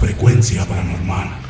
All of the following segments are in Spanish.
Frecuencia paranormal.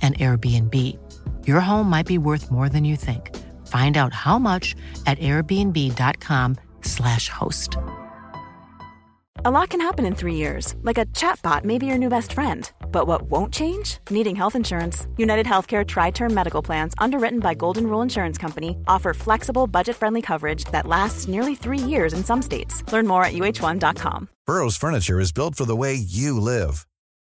an Airbnb. Your home might be worth more than you think. Find out how much at airbnb.com/slash host. A lot can happen in three years, like a chatbot may be your new best friend. But what won't change? Needing health insurance. United Healthcare Tri Term Medical Plans, underwritten by Golden Rule Insurance Company, offer flexible, budget friendly coverage that lasts nearly three years in some states. Learn more at uh1.com. Burrow's furniture is built for the way you live.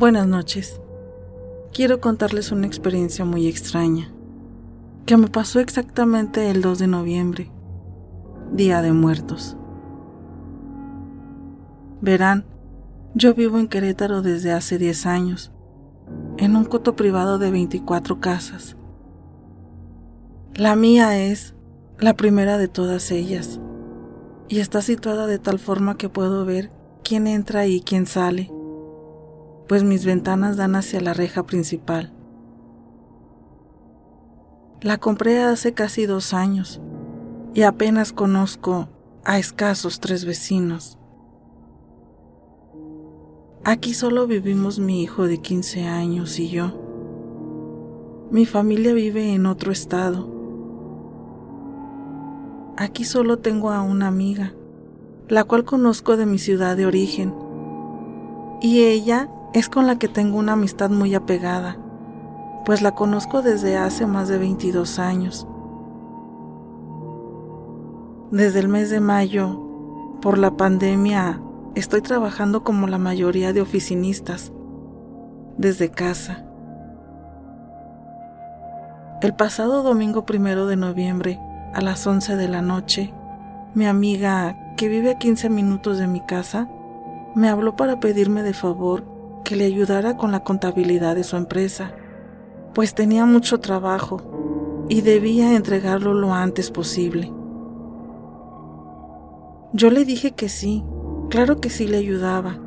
Buenas noches. Quiero contarles una experiencia muy extraña que me pasó exactamente el 2 de noviembre, Día de Muertos. Verán, yo vivo en Querétaro desde hace 10 años, en un coto privado de 24 casas. La mía es la primera de todas ellas y está situada de tal forma que puedo ver quién entra y quién sale pues mis ventanas dan hacia la reja principal. La compré hace casi dos años y apenas conozco a escasos tres vecinos. Aquí solo vivimos mi hijo de 15 años y yo. Mi familia vive en otro estado. Aquí solo tengo a una amiga, la cual conozco de mi ciudad de origen, y ella es con la que tengo una amistad muy apegada, pues la conozco desde hace más de 22 años. Desde el mes de mayo, por la pandemia, estoy trabajando como la mayoría de oficinistas, desde casa. El pasado domingo primero de noviembre, a las 11 de la noche, mi amiga, que vive a 15 minutos de mi casa, me habló para pedirme de favor que le ayudara con la contabilidad de su empresa, pues tenía mucho trabajo y debía entregarlo lo antes posible. Yo le dije que sí, claro que sí le ayudaba.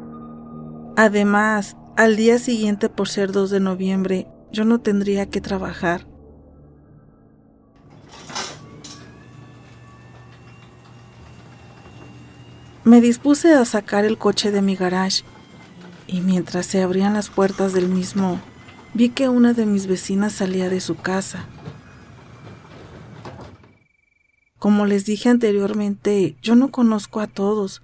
Además, al día siguiente, por ser 2 de noviembre, yo no tendría que trabajar. Me dispuse a sacar el coche de mi garage y mientras se abrían las puertas del mismo, vi que una de mis vecinas salía de su casa. Como les dije anteriormente, yo no conozco a todos,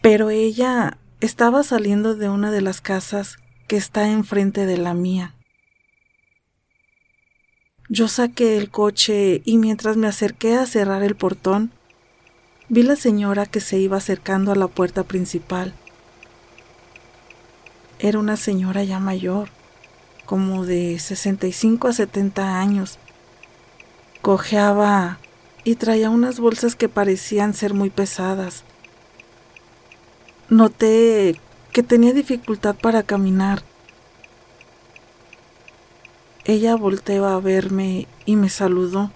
pero ella estaba saliendo de una de las casas que está enfrente de la mía. Yo saqué el coche y mientras me acerqué a cerrar el portón, vi la señora que se iba acercando a la puerta principal. Era una señora ya mayor, como de 65 a 70 años. Cojeaba y traía unas bolsas que parecían ser muy pesadas. Noté que tenía dificultad para caminar. Ella volteó a verme y me saludó.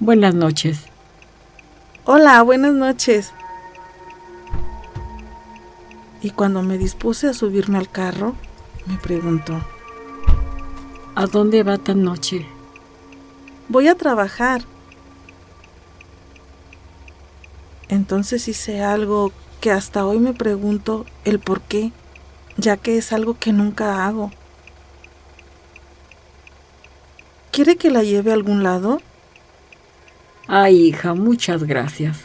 Buenas noches. Hola, buenas noches y cuando me dispuse a subirme al carro, me preguntó, ¿A dónde va tan noche? Voy a trabajar. Entonces hice algo que hasta hoy me pregunto el por qué, ya que es algo que nunca hago. ¿Quiere que la lleve a algún lado? Ay, hija, muchas gracias.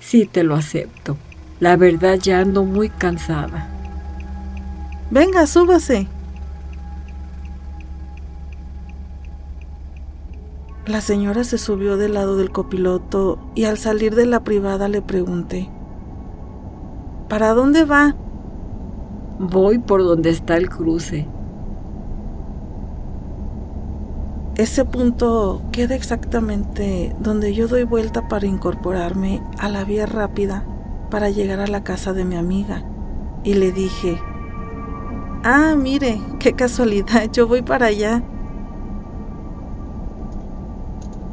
Sí, te lo acepto. La verdad ya ando muy cansada. Venga, súbase. La señora se subió del lado del copiloto y al salir de la privada le pregunté, ¿Para dónde va? Voy por donde está el cruce. Ese punto queda exactamente donde yo doy vuelta para incorporarme a la vía rápida para llegar a la casa de mi amiga. Y le dije, ah, mire, qué casualidad, yo voy para allá.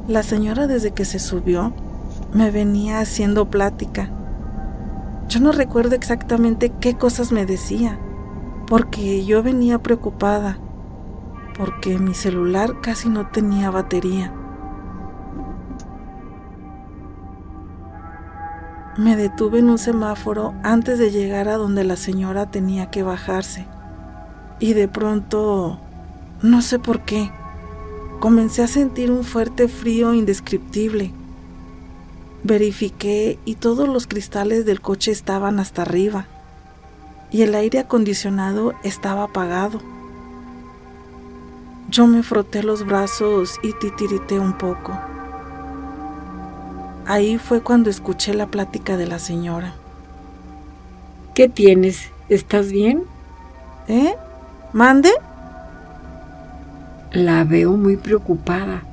La señora desde que se subió me venía haciendo plática. Yo no recuerdo exactamente qué cosas me decía, porque yo venía preocupada, porque mi celular casi no tenía batería. Me detuve en un semáforo antes de llegar a donde la señora tenía que bajarse. Y de pronto, no sé por qué, comencé a sentir un fuerte frío indescriptible. Verifiqué y todos los cristales del coche estaban hasta arriba y el aire acondicionado estaba apagado. Yo me froté los brazos y titirité un poco. Ahí fue cuando escuché la plática de la señora. ¿Qué tienes? ¿Estás bien? ¿Eh? ¿Mande? La veo muy preocupada.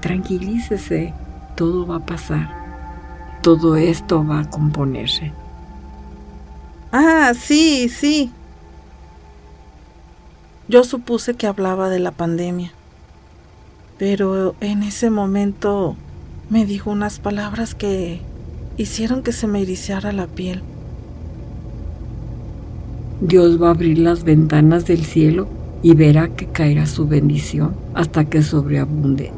Tranquilícese, todo va a pasar. Todo esto va a componerse. Ah, sí, sí. Yo supuse que hablaba de la pandemia, pero en ese momento me dijo unas palabras que hicieron que se me erizara la piel. Dios va a abrir las ventanas del cielo y verá que caerá su bendición hasta que sobreabunde.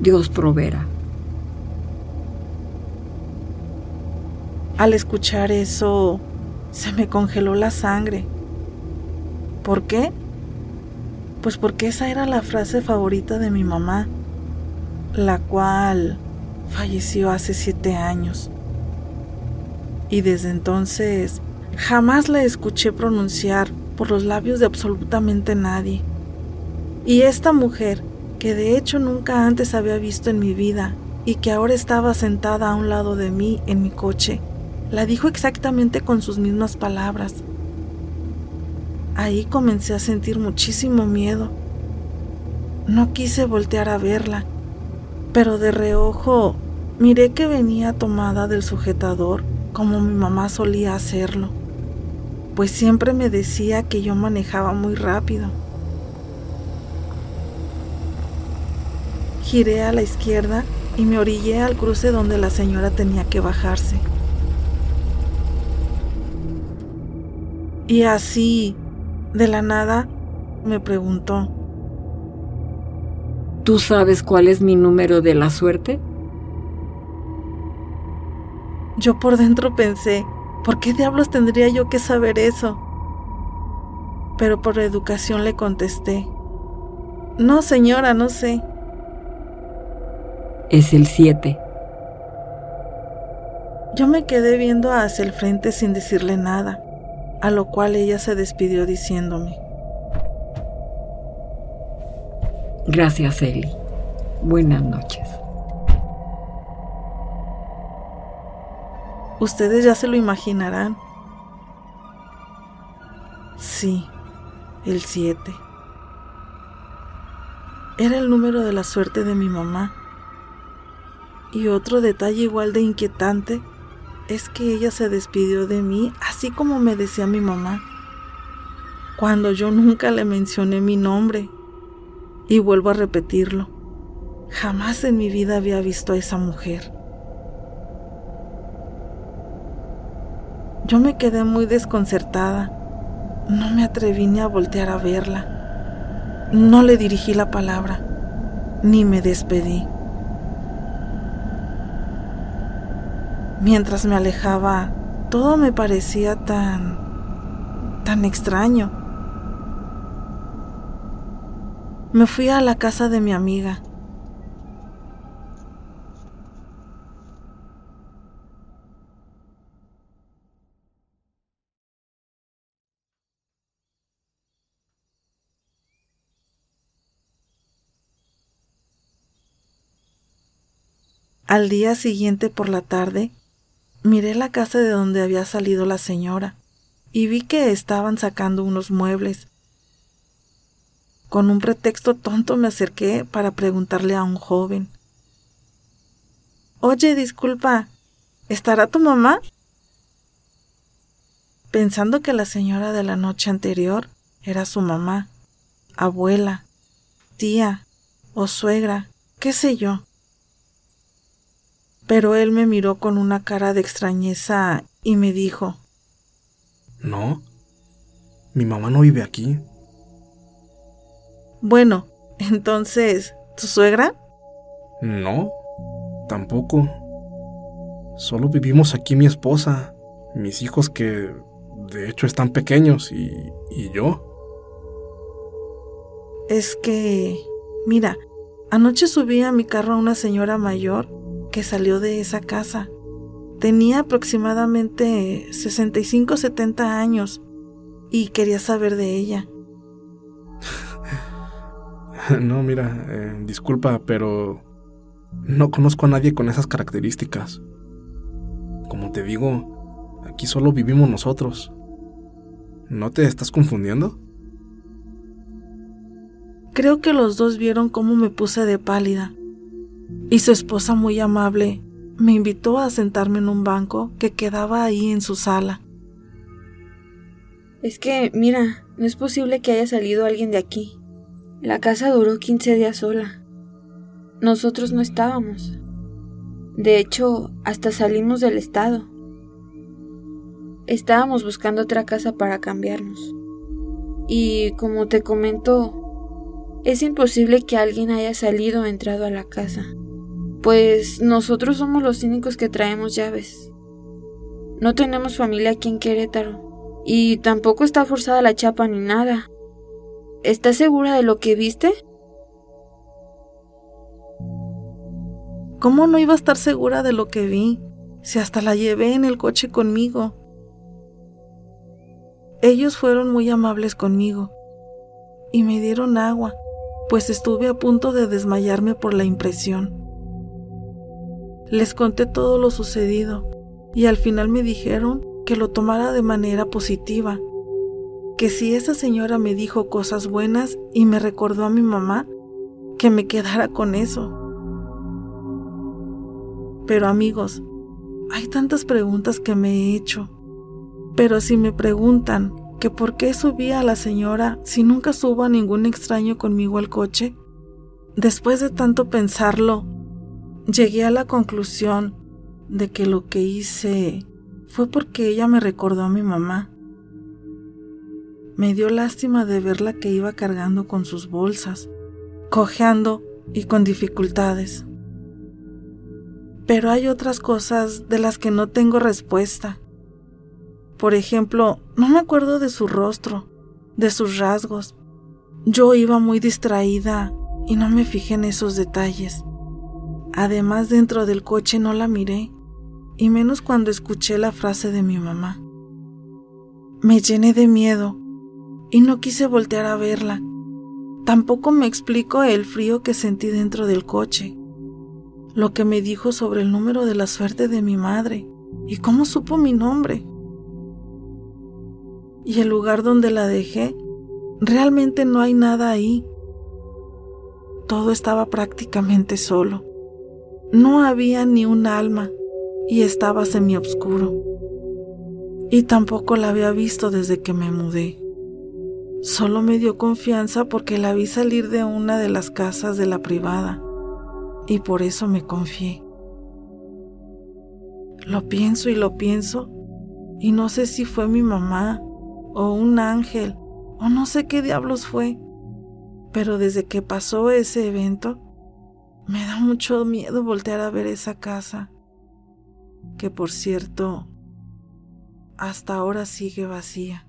Dios proveerá. Al escuchar eso, se me congeló la sangre. ¿Por qué? Pues porque esa era la frase favorita de mi mamá, la cual falleció hace siete años. Y desde entonces jamás la escuché pronunciar por los labios de absolutamente nadie. Y esta mujer, que de hecho nunca antes había visto en mi vida y que ahora estaba sentada a un lado de mí en mi coche, la dijo exactamente con sus mismas palabras. Ahí comencé a sentir muchísimo miedo. No quise voltear a verla, pero de reojo miré que venía tomada del sujetador como mi mamá solía hacerlo pues siempre me decía que yo manejaba muy rápido. Giré a la izquierda y me orillé al cruce donde la señora tenía que bajarse. Y así, de la nada, me preguntó. ¿Tú sabes cuál es mi número de la suerte? Yo por dentro pensé, ¿Por qué diablos tendría yo que saber eso? Pero por educación le contesté. No, señora, no sé. Es el 7. Yo me quedé viendo hacia el frente sin decirle nada, a lo cual ella se despidió diciéndome. Gracias, Eli. Buenas noches. Ustedes ya se lo imaginarán. Sí, el 7. Era el número de la suerte de mi mamá. Y otro detalle igual de inquietante es que ella se despidió de mí así como me decía mi mamá, cuando yo nunca le mencioné mi nombre. Y vuelvo a repetirlo, jamás en mi vida había visto a esa mujer. Yo me quedé muy desconcertada. No me atreví ni a voltear a verla. No le dirigí la palabra, ni me despedí. Mientras me alejaba, Todo me parecía tan... tan extraño. Me fui a la casa de mi amiga. Al día siguiente por la tarde, miré la casa de donde había salido la señora y vi que estaban sacando unos muebles. Con un pretexto tonto me acerqué para preguntarle a un joven. Oye, disculpa, ¿estará tu mamá? Pensando que la señora de la noche anterior era su mamá, abuela, tía o suegra, qué sé yo pero él me miró con una cara de extrañeza y me dijo, No, mi mamá no vive aquí. Bueno, entonces, ¿tu suegra? No, tampoco. Solo vivimos aquí mi esposa, mis hijos que de hecho están pequeños y, y yo. Es que, mira, anoche subí a mi carro a una señora mayor que salió de esa casa. Tenía aproximadamente 65-70 años y quería saber de ella. no, mira, eh, disculpa, pero no conozco a nadie con esas características. Como te digo, aquí solo vivimos nosotros. ¿No te estás confundiendo? Creo que los dos vieron cómo me puse de pálida y su esposa muy amable me invitó a sentarme en un banco que quedaba ahí en su sala. Es que, mira, no es posible que haya salido alguien de aquí. La casa duró 15 días sola. Nosotros no estábamos. De hecho, hasta salimos del estado. Estábamos buscando otra casa para cambiarnos. Y como te comento, es imposible que alguien haya salido o entrado a la casa pues nosotros somos los únicos que traemos llaves. No tenemos familia aquí en Querétaro. Y tampoco está forzada la chapa ni nada. ¿Estás segura de lo que viste? ¿Cómo no iba a estar segura de lo que vi? Si hasta la llevé en el coche conmigo. Ellos fueron muy amables conmigo y me dieron agua, pues estuve a punto de desmayarme por la impresión. Les conté todo lo sucedido y al final me dijeron que lo tomara de manera positiva, que si esa señora me dijo cosas buenas y me recordó a mi mamá, que me quedara con eso. Pero amigos, hay tantas preguntas que me he hecho. Pero si me preguntan que por qué subí a la señora si nunca subo a ningún extraño conmigo al coche, después de tanto pensarlo, Llegué a la conclusión de que lo que hice fue porque ella me recordó a mi mamá. Me dio lástima de verla que iba cargando con sus bolsas, cojeando y con dificultades. Pero hay otras cosas de las que no tengo respuesta. Por ejemplo, no me acuerdo de su rostro, de sus rasgos. Yo iba muy distraída y no me fijé en esos detalles. Además, dentro del coche no la miré, y menos cuando escuché la frase de mi mamá. Me llené de miedo y no quise voltear a verla. Tampoco me explico el frío que sentí dentro del coche, lo que me dijo sobre el número de la suerte de mi madre y cómo supo mi nombre. Y el lugar donde la dejé, realmente no hay nada ahí. Todo estaba prácticamente solo. No había ni un alma y estaba semioscuro. Y tampoco la había visto desde que me mudé. Solo me dio confianza porque la vi salir de una de las casas de la privada y por eso me confié. Lo pienso y lo pienso y no sé si fue mi mamá o un ángel o no sé qué diablos fue, pero desde que pasó ese evento me da mucho miedo voltear a ver esa casa, que por cierto, hasta ahora sigue vacía.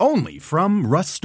Only from Rust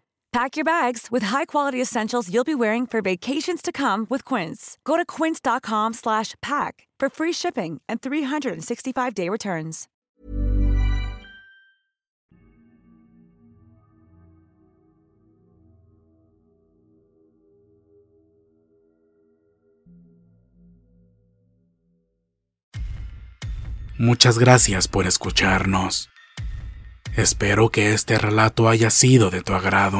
Pack your bags with high-quality essentials you'll be wearing for vacations to come with Quince. Go to quince.com slash pack for free shipping and 365-day returns. Muchas gracias por escucharnos. Espero que este relato haya sido de tu agrado.